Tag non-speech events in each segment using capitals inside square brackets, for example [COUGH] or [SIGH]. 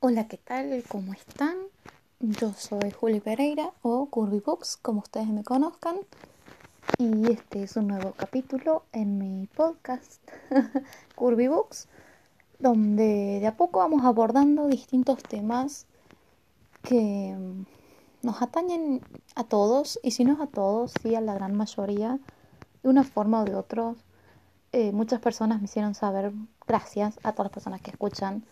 Hola, ¿qué tal? ¿Cómo están? Yo soy Juli Pereira o Curvy Books, como ustedes me conozcan. Y este es un nuevo capítulo en mi podcast [LAUGHS] Curvy Books, donde de a poco vamos abordando distintos temas que nos atañen a todos, y si no es a todos, sí a la gran mayoría, de una forma o de otra. Eh, muchas personas me hicieron saber, gracias a todas las personas que escuchan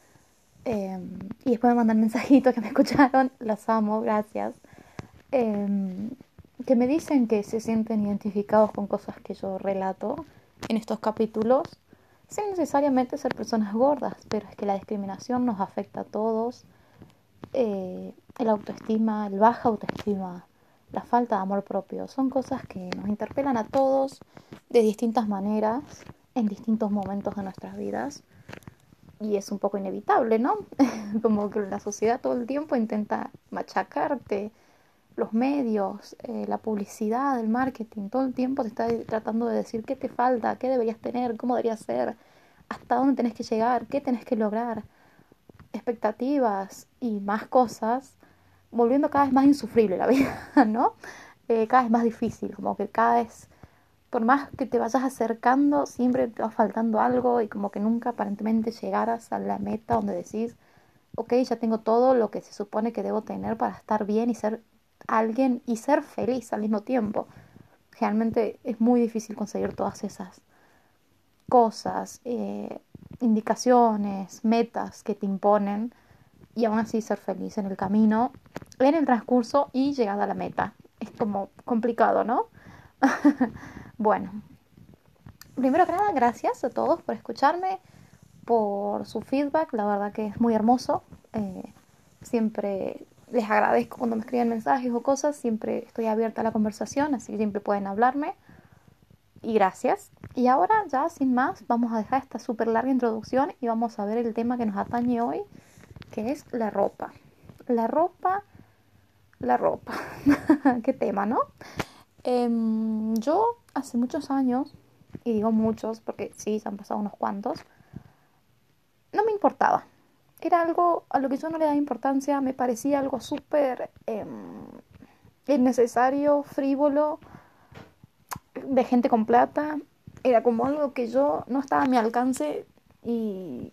Em, y después me mandan mensajitos que me [LAUGHS] escucharon, los amo, gracias. Em, que me dicen que se sienten identificados con cosas que yo relato en estos capítulos, sin necesariamente ser personas gordas, pero es que la discriminación nos afecta a todos. Eh, el autoestima, el baja autoestima, la falta de amor propio, son cosas que nos interpelan a todos de distintas maneras, en distintos momentos de nuestras vidas y es un poco inevitable, ¿no? [LAUGHS] Como que la sociedad todo el tiempo intenta machacarte, los medios, eh, la publicidad, el marketing, todo el tiempo te está tratando de decir qué te falta, qué deberías tener, cómo deberías ser, hasta dónde tenés que llegar, qué tenés que lograr, expectativas y más cosas, volviendo cada vez más insufrible la [LAUGHS] vida, ¿no? Eh, cada vez más difícil, como que cada vez por más que te vayas acercando, siempre te va faltando algo y como que nunca aparentemente llegaras a la meta donde decís, ok, ya tengo todo lo que se supone que debo tener para estar bien y ser alguien y ser feliz al mismo tiempo. Realmente es muy difícil conseguir todas esas cosas, eh, indicaciones, metas que te imponen y aún así ser feliz en el camino, en el transcurso y llegada a la meta. Es como complicado, ¿no? [LAUGHS] Bueno, primero que nada, gracias a todos por escucharme, por su feedback, la verdad que es muy hermoso. Eh, siempre les agradezco cuando me escriben mensajes o cosas, siempre estoy abierta a la conversación, así que siempre pueden hablarme. Y gracias. Y ahora ya sin más, vamos a dejar esta súper larga introducción y vamos a ver el tema que nos atañe hoy, que es la ropa. La ropa, la ropa. [LAUGHS] Qué tema, ¿no? Em, yo hace muchos años, y digo muchos porque sí, se han pasado unos cuantos, no me importaba. Era algo a lo que yo no le daba importancia, me parecía algo súper eh, innecesario, frívolo, de gente con plata. Era como algo que yo no estaba a mi alcance y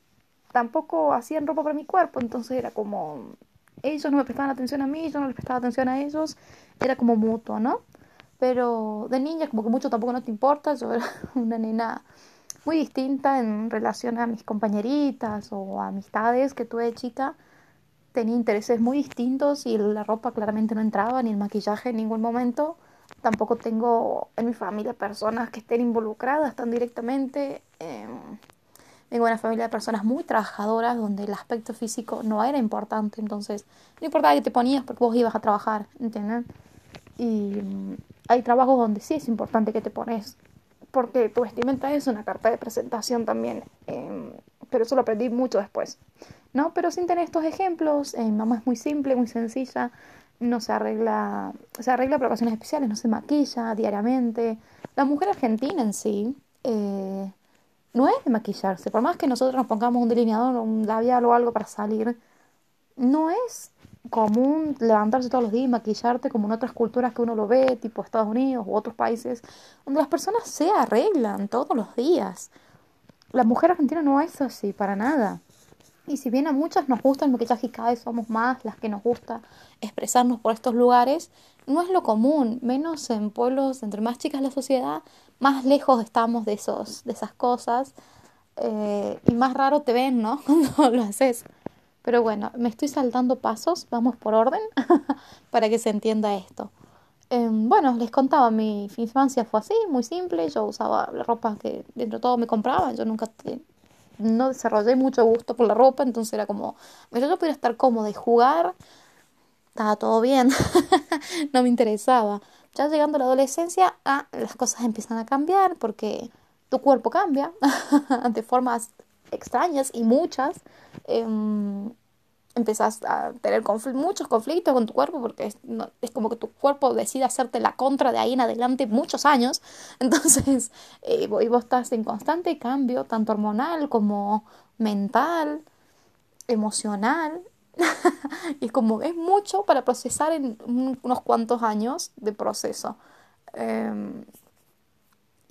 tampoco hacían ropa para mi cuerpo, entonces era como ellos no me prestaban atención a mí, yo no les prestaba atención a ellos, era como mutuo, ¿no? Pero de niña como que mucho tampoco no te importa, yo era [LAUGHS] una nena muy distinta en relación a mis compañeritas o amistades que tuve de chica, tenía intereses muy distintos y la ropa claramente no entraba, ni el maquillaje en ningún momento. Tampoco tengo en mi familia personas que estén involucradas tan directamente. Eh, vengo de una familia de personas muy trabajadoras donde el aspecto físico no era importante, entonces no importaba que te ponías porque vos ibas a trabajar, ¿entienden? Y hay trabajos donde sí es importante que te pones, porque tu vestimenta es una carta de presentación también, em, pero eso lo aprendí mucho después, ¿no? Pero sin tener estos ejemplos, eh, mamá es muy simple, muy sencilla, no se arregla, se arregla por ocasiones especiales, no se maquilla diariamente. La mujer argentina en sí eh, no es de maquillarse, por más que nosotros nos pongamos un delineador un labial o algo para salir, no es común levantarse todos los días maquillarte como en otras culturas que uno lo ve, tipo Estados Unidos u otros países, donde las personas se arreglan todos los días. La mujer argentina no es así, para nada. Y si bien a muchas nos gusta el maquillaje y cada vez somos más las que nos gusta expresarnos por estos lugares, no es lo común, menos en pueblos, entre más chicas la sociedad, más lejos estamos de, esos, de esas cosas eh, y más raro te ven, ¿no? [LAUGHS] Cuando lo haces. Pero bueno, me estoy saltando pasos, vamos por orden [LAUGHS] para que se entienda esto. Em, bueno, les contaba, mi infancia fue así, muy simple, yo usaba la ropa que dentro de todo me compraba, yo nunca no desarrollé mucho gusto por la ropa, entonces era como, pero yo podía estar cómoda y jugar, estaba todo bien, [LAUGHS] no me interesaba. Ya llegando a la adolescencia, ah, las cosas empiezan a cambiar porque tu cuerpo cambia [LAUGHS] de formas extrañas y muchas, eh, empezás a tener muchos conflictos con tu cuerpo porque es, como que tu cuerpo decide hacerte la contra de ahí en adelante muchos años. [LAUGHS] Entonces, eh, y vos estás en constante cambio, tanto hormonal como mental, emocional. [LAUGHS] y es como, es mucho para procesar en unos cuantos años de proceso. Em,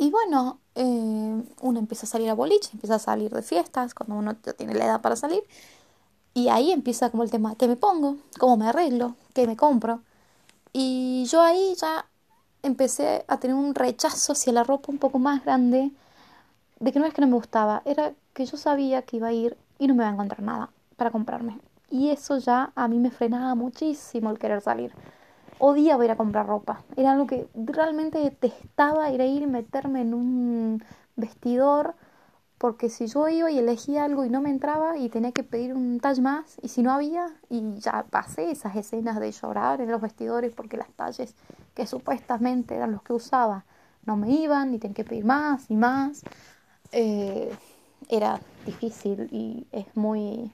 y bueno, eh, uno empieza a salir a boliche, empieza a salir de fiestas, cuando uno ya tiene la edad para salir. Y ahí empieza como el tema, ¿qué me pongo? ¿Cómo me arreglo? ¿Qué me compro? Y yo ahí ya empecé a tener un rechazo hacia la ropa un poco más grande, de que no es que no me gustaba, era que yo sabía que iba a ir y no me iba a encontrar nada para comprarme. Y eso ya a mí me frenaba muchísimo el querer salir. Odiaba ir a comprar ropa. Era algo que realmente detestaba ir a ir y meterme en un vestidor porque si yo iba y elegía algo y no me entraba y tenía que pedir un tall más y si no había y ya pasé esas escenas de llorar en los vestidores porque las talles que supuestamente eran los que usaba no me iban y tenía que pedir más y más eh, era difícil y es muy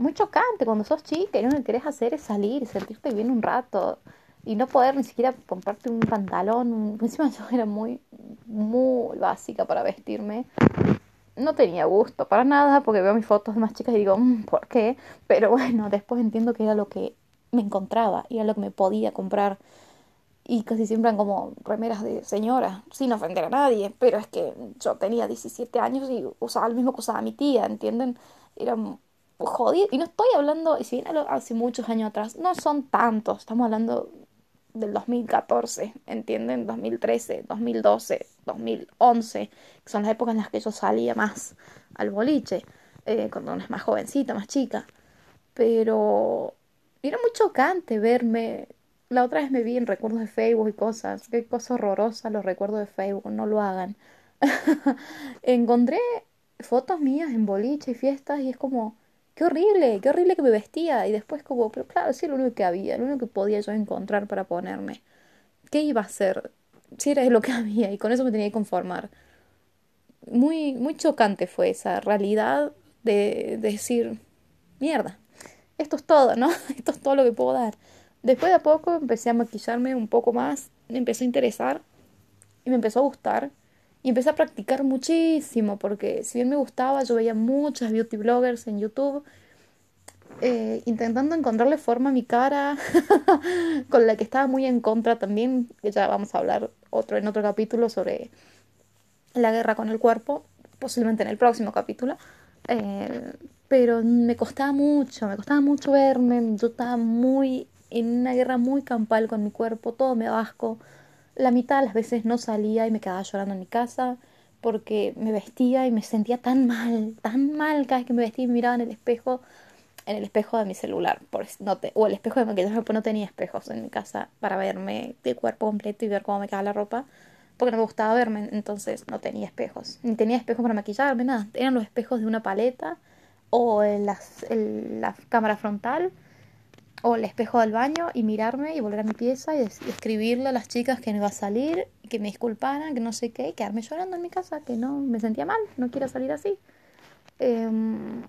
muy chocante cuando sos chica y lo que querés hacer es salir y sentirte bien un rato y no poder ni siquiera comprarte un pantalón. Encima yo era muy, muy básica para vestirme. No tenía gusto para nada porque veo mis fotos de más chicas y digo, mm, ¿por qué? Pero bueno, después entiendo que era lo que me encontraba y era lo que me podía comprar. Y casi siempre eran como remeras de señora, sin ofender a nadie, pero es que yo tenía 17 años y usaba el mismo que usaba mi tía, ¿entienden? Era jodido. Y no estoy hablando, y si bien hace muchos años atrás, no son tantos, estamos hablando del 2014, ¿entienden? 2013, 2012, 2011, que son las épocas en las que yo salía más al boliche, eh, cuando uno es más jovencita, más chica. Pero era muy chocante verme. La otra vez me vi en recuerdos de Facebook y cosas. Qué cosa horrorosa los recuerdos de Facebook, no lo hagan. [LAUGHS] Encontré fotos mías en boliche y fiestas y es como, qué horrible, qué horrible que me vestía. Y después como, pero claro, sí, lo único que había, lo único que podía yo encontrar para ponerme. ¿Qué iba a hacer? Si era lo que [LAUGHS] había y con eso me tenía que conformar. Muy, muy chocante fue esa realidad de, de decir, mierda, esto es todo, ¿no? [LAUGHS] Esto es todo lo que puedo dar. Después de poco empecé a maquillarme un poco más, me empezó a interesar y me empezó a gustar. Y empecé a practicar muchísimo, porque si bien me gustaba, yo veía muchas beauty bloggers en YouTube, eh, intentando encontrarle forma a mi cara, [LAUGHS] con la que estaba muy en contra también, que ya vamos a hablar otro, en otro capítulo sobre la guerra con el cuerpo, posiblemente en el próximo capítulo. Eh, pero me costaba mucho, me costaba mucho verme, yo estaba muy en una guerra muy campal con mi cuerpo, todo me abasco la mitad de las veces no salía y me quedaba llorando en mi casa porque me vestía y me sentía tan mal, tan mal cada vez que me vestía y miraba en el espejo, en el espejo de mi celular, por, no o el espejo de maquillaje, pues no tenía espejos en mi casa para verme de cuerpo completo y ver cómo me quedaba la ropa, porque no me gustaba verme, entonces no tenía espejos, ni tenía espejos para maquillarme, nada, eran los espejos de una paleta o en, las, en la cámara frontal o el espejo del baño y mirarme y volver a mi pieza y, escribirle a las chicas que me iba a salir, que me disculparan, que no sé qué, y quedarme llorando en mi casa, que no me sentía mal, no quiero salir así. Em,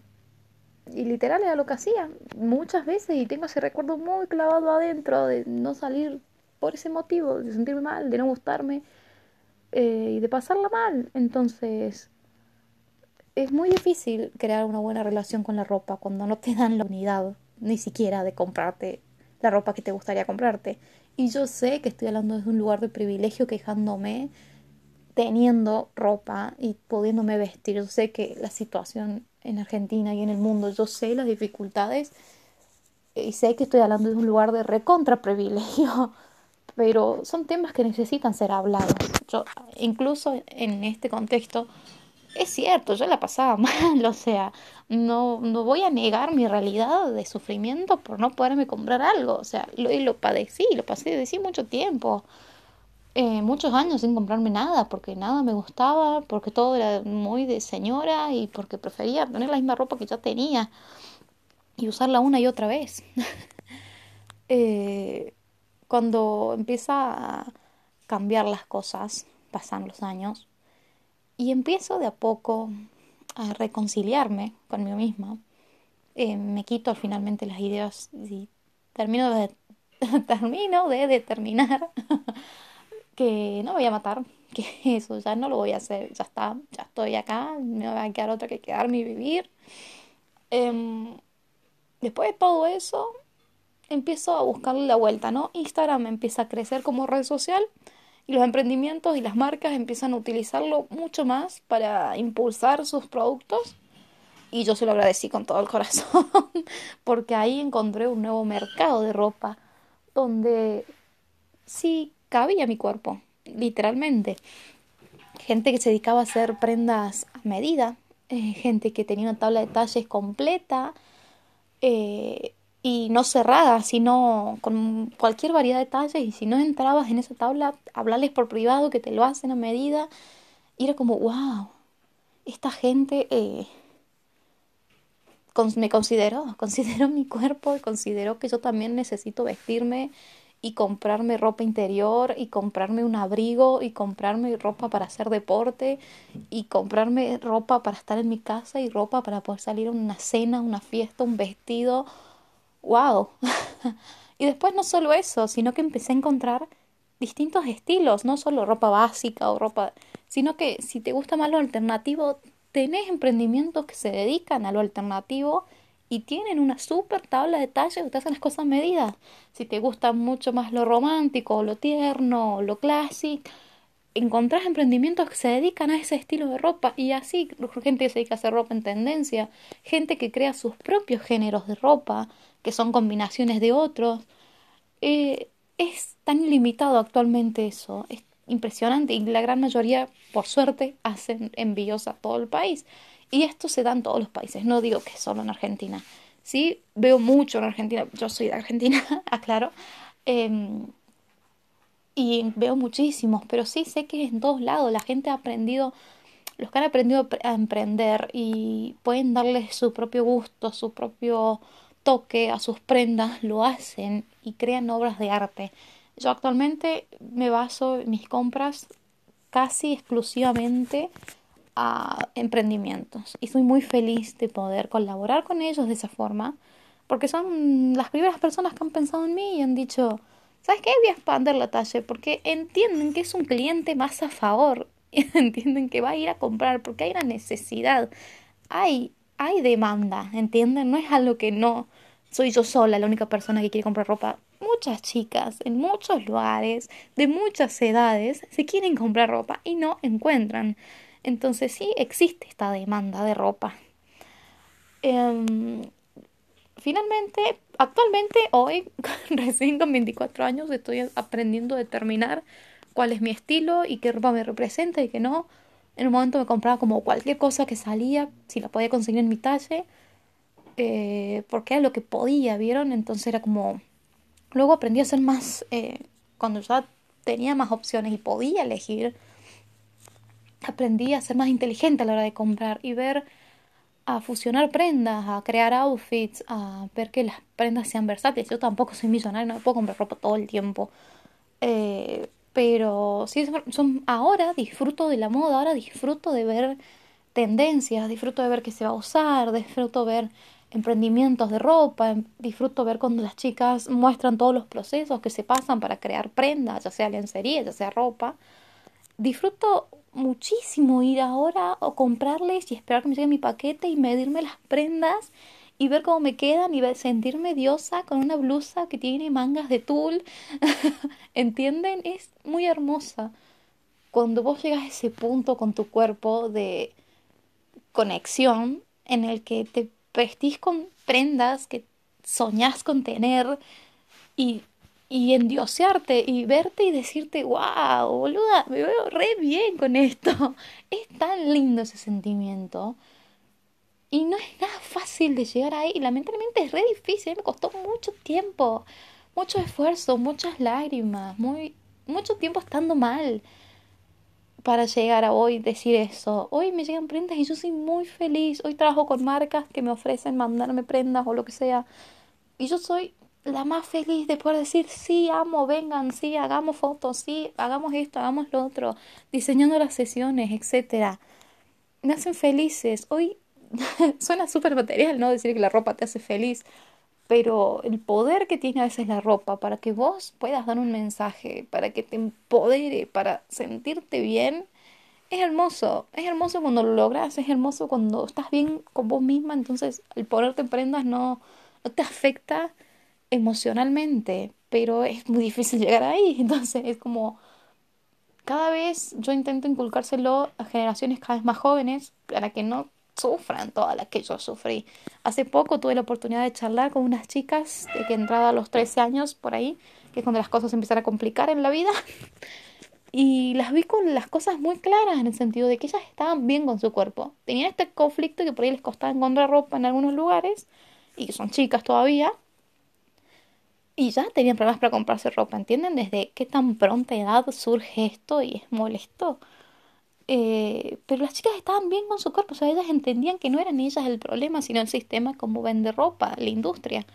y literal era lo que hacía muchas veces y tengo ese recuerdo muy clavado adentro de no salir por ese motivo, de sentirme mal, de no gustarme eh, y de pasarla mal. Entonces es muy difícil crear una buena relación con la ropa cuando no te dan la unidad ni siquiera de comprarte la ropa que te gustaría comprarte. Y yo sé que estoy hablando desde un lugar de privilegio quejándome, teniendo ropa y pudiéndome vestir. Yo sé que la situación en Argentina y en el mundo, yo sé las dificultades y sé que estoy hablando desde un lugar de recontra privilegio, [LAUGHS] pero son temas que necesitan ser hablados. Yo, incluso en este contexto, es cierto, yo la pasaba [LAUGHS] mal, o sea, no, no voy a negar mi realidad de sufrimiento por no poderme comprar algo, o sea, lo, y lo padecí, lo pasé de sí mucho tiempo, eh, muchos años sin comprarme nada, porque nada me gustaba, porque todo era muy de señora y porque prefería tener la misma ropa que ya tenía y usarla una y otra vez. [LAUGHS] eh, cuando empieza a cambiar las cosas, pasan los años, y empiezo de a poco a reconciliarme conmigo misma. Eh, me quito finalmente las ideas y termino de, [LAUGHS] termino de determinar [LAUGHS] que no voy a matar, [LAUGHS] que eso ya no lo voy a hacer, ya está, ya estoy acá, me va a quedar otra que quedarme y vivir. Em, después de todo eso, empiezo a buscarle la vuelta, ¿no? Instagram empieza a crecer como red social y los emprendimientos y las marcas empiezan a utilizarlo mucho más para impulsar sus productos y yo se lo agradecí con todo el corazón [LAUGHS] porque ahí encontré un nuevo mercado de ropa donde sí cabía mi cuerpo, literalmente. Gente que se dedicaba a hacer prendas a medida, eh, gente que tenía una tabla de talles completa eh, y no cerrada, sino con cualquier variedad de talles y si no entrabas en esa tabla, hablarles por privado que te lo hacen a medida. Y era como, wow, esta gente eh, me consideró, [LAUGHS] consideró mi cuerpo y consideró que yo también necesito vestirme y comprarme ropa interior y comprarme un abrigo y comprarme ropa para hacer deporte y comprarme ropa para estar en mi casa y ropa para poder salir a una cena, una fiesta, un vestido. ¡Wow! [LAUGHS] y después no solo eso, sino que empecé a encontrar distintos estilos, no solo ropa básica o ropa, sino que si te gusta más lo alternativo, tenés emprendimientos que se dedican a lo alternativo y tienen una super tabla de talles que te hacen las cosas medidas. Si te gusta mucho más lo romántico, lo tierno, lo clásico, encontrás emprendimientos que se dedican a ese estilo de ropa y así gente que se dedica a hacer ropa en tendencia, gente que crea sus propios géneros de ropa, que son combinaciones de otros. Eh, es tan ilimitado actualmente eso, es impresionante y la gran mayoría, por suerte, hacen envíos a todo el país. Y esto se da en todos los países, no digo que solo en Argentina. Sí, veo mucho en Argentina, yo soy de Argentina, [LAUGHS] aclaro, em, y veo muchísimos, pero sí sé que en todos lados la gente ha aprendido, los que han aprendido a emprender y pueden darle su propio gusto, su propio toque a sus prendas, lo hacen y crean obras de arte. Yo actualmente me baso en mis compras casi exclusivamente a emprendimientos y soy muy feliz de poder colaborar con ellos de esa forma porque son las primeras personas que han pensado en mí y han dicho, ¿sabes qué? Voy a expandir la talla porque entienden que es un cliente más a favor, [LAUGHS] entienden que va a ir a comprar porque hay una necesidad, hay, hay demanda, ¿entienden? No es algo que no soy yo sola la única persona que quiere comprar ropa. Muchas chicas en muchos lugares, de muchas edades, se quieren comprar ropa y no encuentran. Entonces sí existe esta demanda de ropa. Em, finalmente, actualmente, hoy, [LAUGHS] recién con 24 años, estoy aprendiendo a determinar cuál es mi estilo y qué ropa me representa y qué no. En un momento me compraba como cualquier cosa que salía, si la podía conseguir en mi talle, eh, porque era lo que podía, ¿vieron? Entonces era como... Luego aprendí a ser más... Eh, cuando ya tenía más opciones y podía elegir, aprendí a ser más inteligente a la hora de comprar y ver a fusionar prendas, a crear outfits, a ver que las prendas sean versátiles. Yo tampoco soy millonario, no puedo comprar ropa todo el tiempo. Eh, pero sí, son, ahora disfruto de la moda, ahora disfruto de ver tendencias, disfruto de ver qué se va a usar, disfruto ver emprendimientos de ropa, disfruto ver cuando las chicas muestran todos los procesos que se pasan para crear prendas, ya sea lencería, ya sea ropa. Disfruto muchísimo ir ahora o comprarles y esperar que me llegue mi paquete y medirme las prendas y ver cómo me quedan y sentirme diosa con una blusa que tiene mangas de tul. [LAUGHS] ¿Entienden? Es muy hermosa. Cuando vos llegas a ese punto con tu cuerpo de conexión en el que te vestís con prendas que soñás con tener y y endiosearte y verte y decirte, wow, boluda, me veo re bien con esto. [LAUGHS] Es tan lindo ese sentimiento. Y no es nada fácil de llegar ahí. Lamentablemente es re difícil. Me costó mucho tiempo, mucho esfuerzo, muchas lágrimas, muy, mucho tiempo estando mal para llegar a hoy decir eso. Hoy me llegan prendas y yo soy muy feliz. Hoy trabajo con marcas que me ofrecen mandarme prendas o lo que sea. Y yo soy la más feliz de poder decir, sí, amo, vengan, sí, hagamos fotos, sí, hagamos esto, hagamos lo otro, diseñando las sesiones, etcétera. Me hacen felices. Hoy [LAUGHS] suena súper material, ¿no? Decir que la ropa te hace feliz, pero el poder que tiene a veces la ropa para que vos puedas dar un mensaje, para que te empodere, para sentirte bien, es hermoso. Es hermoso cuando lo logras, es hermoso cuando estás bien con vos misma, entonces el ponerte en prendas no no te afecta emocionalmente, pero es muy difícil llegar ahí. [LAUGHS] Entonces es como, cada vez yo intento inculcárselo a generaciones cada vez más jóvenes para que no sufran todas las que yo sufrí. Hace poco tuve la oportunidad de charlar con unas chicas de que entrada a los 13 años por ahí, que es cuando las cosas empiezan a complicar en la vida. [LAUGHS] Y las vi con las cosas muy claras en el sentido de que ellas estaban bien con su cuerpo. Tenían este conflicto que por ahí les costaba encontrar ropa en algunos lugares y que son chicas todavía. Y ya tenían problemas para comprarse ropa, ¿entienden? Desde qué tan pronta edad surge esto y es molesto. Eh, pero las chicas estaban bien con su cuerpo, o sea, ellas entendían que no eran ellas el problema, sino el sistema como vende ropa, la industria.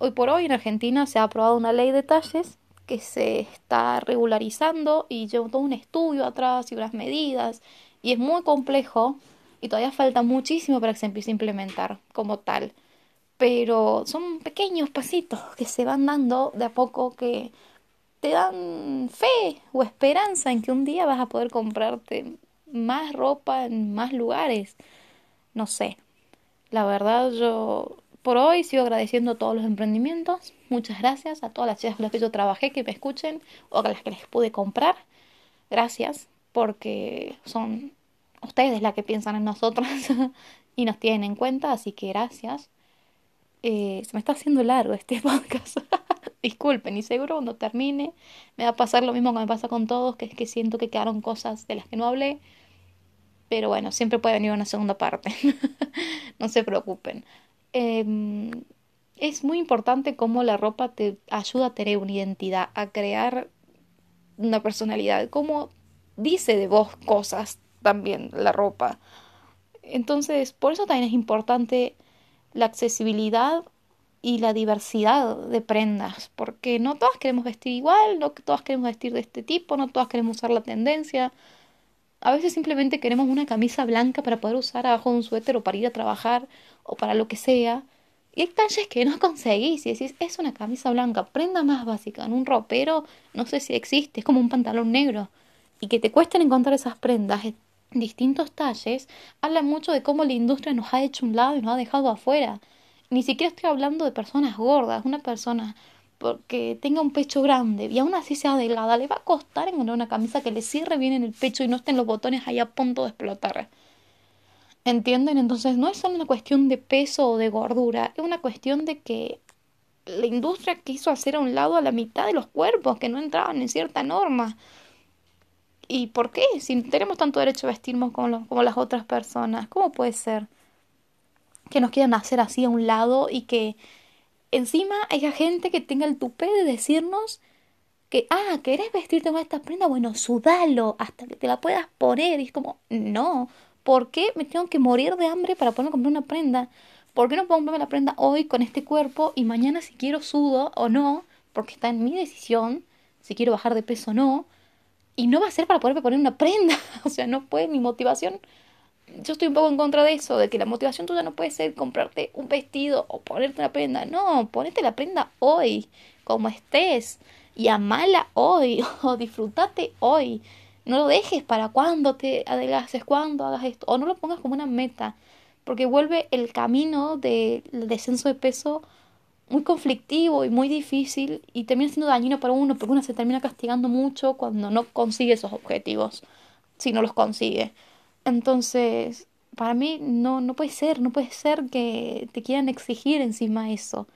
Hoy por hoy en Argentina se ha aprobado una ley de talles que se está regularizando y lleva todo un estudio atrás y unas medidas y es muy complejo y todavía falta muchísimo para que se empiece a implementar como tal. Pero son pequeños pasitos que se van dando de a poco que te dan fe o esperanza en que un día vas a poder comprarte más ropa en más lugares. No sé. La verdad yo por hoy sigo agradeciendo todos los emprendimientos. Muchas gracias a todas las chicas con las que yo trabajé, que me escuchen o a las que les pude comprar. Gracias porque son ustedes las que piensan en nosotros [LAUGHS] y nos tienen en cuenta, así que gracias. Eh, se me está haciendo largo este [LAUGHS] podcast. Disculpen, y seguro cuando termine me va a pasar lo mismo que me pasa con todos, que es que siento que quedaron cosas de las que no hablé. Pero bueno, siempre puede venir una segunda parte. [LAUGHS] no se preocupen. Em, es muy importante cómo la ropa te ayuda a tener una identidad, a crear una personalidad, cómo dice de vos cosas también la ropa. Entonces, por eso también es importante la accesibilidad y la diversidad de prendas, porque no todas queremos vestir igual, no todas queremos vestir de este tipo, no todas queremos usar la tendencia. A veces simplemente queremos una camisa blanca para poder usar abajo de un suéter o para ir a trabajar o para lo que sea. Y hay talles que no [LAUGHS] conseguís y decís, es una camisa blanca, prenda más básica, en un ropero, no sé si existe, es como un pantalón negro. Y que te cuesten encontrar esas prendas en distintos talles, habla mucho de cómo la industria nos ha hecho un lado y nos ha dejado afuera. Ni siquiera estoy hablando de personas gordas, una persona porque tenga un pecho grande y aún así sea delgada, le va a costar encontrar una camisa que le cierre bien en el pecho y no estén los botones ahí a punto de explotar. ¿Entienden? Entonces no es solo una cuestión de peso o de gordura, es una cuestión de que la industria quiso hacer a un lado a la mitad de los cuerpos que no entraban en cierta norma. ¿Y por qué? Si tenemos tanto derecho a vestirnos como las otras personas, ¿cómo puede ser que nos quieran hacer así a un lado y que encima haya gente que tenga el tupé de decirnos que, ah, ¿querés vestirte con esta prenda? Bueno, sudalo hasta que te la puedas poner. Y es como, no, ¿Por qué me tengo que morir de hambre para poder comprar una prenda? ¿Por qué no puedo comprarme la prenda hoy con este cuerpo y mañana si quiero sudo o no? Porque está en mi decisión si quiero bajar de peso o no. Y no va a ser para poderme poner una prenda. [LAUGHS] o sea, no puede mi motivación. Yo estoy un poco en contra de eso, de que la motivación tuya no puede ser comprarte un vestido o ponerte una prenda. No, ponete la prenda hoy, como estés. Y amala hoy [LAUGHS] o disfrútate hoy. No lo dejes para cuando te adelgaces, cuando hagas esto, o no lo pongas como una meta, porque vuelve el camino del descenso de peso muy conflictivo y muy difícil y termina siendo dañino para uno porque uno se termina castigando mucho cuando no consigue esos objetivos, si no los consigue. Entonces, para mí no, no puede ser, no puede ser que te quieran exigir encima eso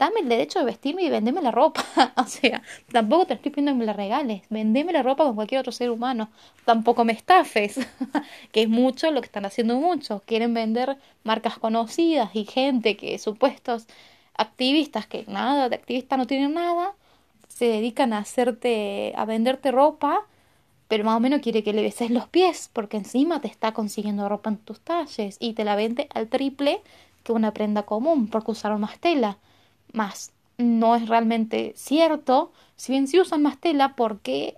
dame el derecho de vestirme y vendeme la ropa. [LAUGHS] o sea, tampoco te estoy pidiendo que me la regales. Vendeme la ropa con cualquier otro ser humano. Tampoco me estafes, [LAUGHS] que es mucho lo que están haciendo muchos. Quieren vender marcas conocidas y gente que supuestos activistas que nada de activista no tienen nada, se dedican a hacerte a venderte ropa, pero más o menos quiere que le beses los pies, porque encima te está consiguiendo ropa en tus talles y te la vende al triple que una prenda común, porque usaron más tela más no es realmente cierto. Si bien sí usan más tela, porque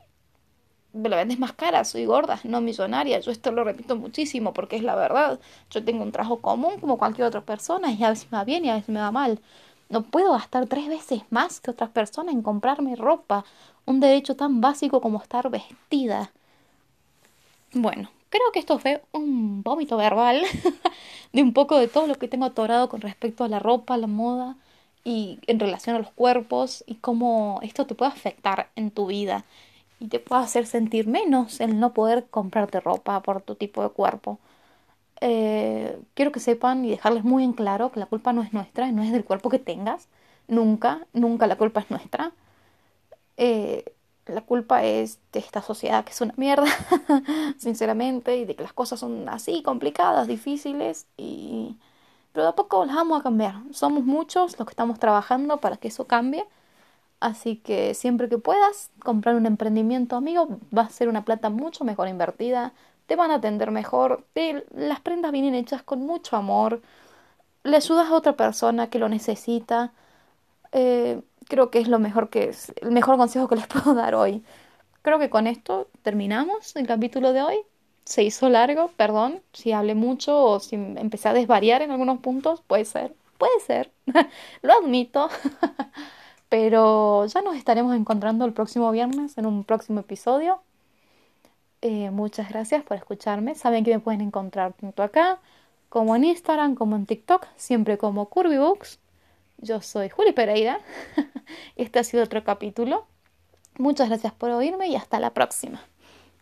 me la vendes más cara? Soy gorda, no millonaria. Yo esto lo repito muchísimo porque es la verdad. Yo tengo un trabajo común como cualquier otra persona y a veces me va bien y a veces me va mal. No puedo gastar tres veces más que otras personas en comprarme ropa. Un derecho tan básico como estar vestida. Bueno, creo que esto fue un vómito verbal [LAUGHS] de un poco de todo lo que tengo atorado con respecto a la ropa, la moda y en relación a los cuerpos y cómo esto te puede afectar en tu vida y te puede hacer sentir menos el no poder comprarte ropa por tu tipo de cuerpo. Eh, quiero que sepan y dejarles muy en claro que la culpa no es nuestra, no es del cuerpo que tengas, nunca, nunca la culpa es nuestra. Eh, la culpa es de esta sociedad que es una mierda, [LAUGHS] sinceramente, y de que las cosas son así, complicadas, difíciles, y... pero de a poco las vamos a cambiar. Somos muchos los que estamos trabajando para que eso cambie. Así que siempre que puedas comprar un emprendimiento amigo, va a ser una plata mucho mejor invertida, te van a atender mejor, las prendas vienen hechas con mucho amor, le ayudas a otra persona que lo necesita. Eh, creo que es lo mejor que es, el mejor consejo que les [LAUGHS] puedo dar hoy. Creo que con esto terminamos el capítulo de hoy. Se hizo largo, perdón, si hablé mucho o si empecé a desvariar en algunos puntos, puede ser, puede ser, [LAUGHS] lo admito. [LAUGHS] Pero ya nos estaremos encontrando el próximo viernes en un próximo episodio. Eh, muchas gracias por escucharme. Saben que me pueden encontrar tanto acá como en Instagram, como en TikTok, siempre como CurvyBooks. Yo soy Juli Pereira. [LAUGHS] Este ha sido otro capítulo. Muchas gracias por oírme y hasta la próxima.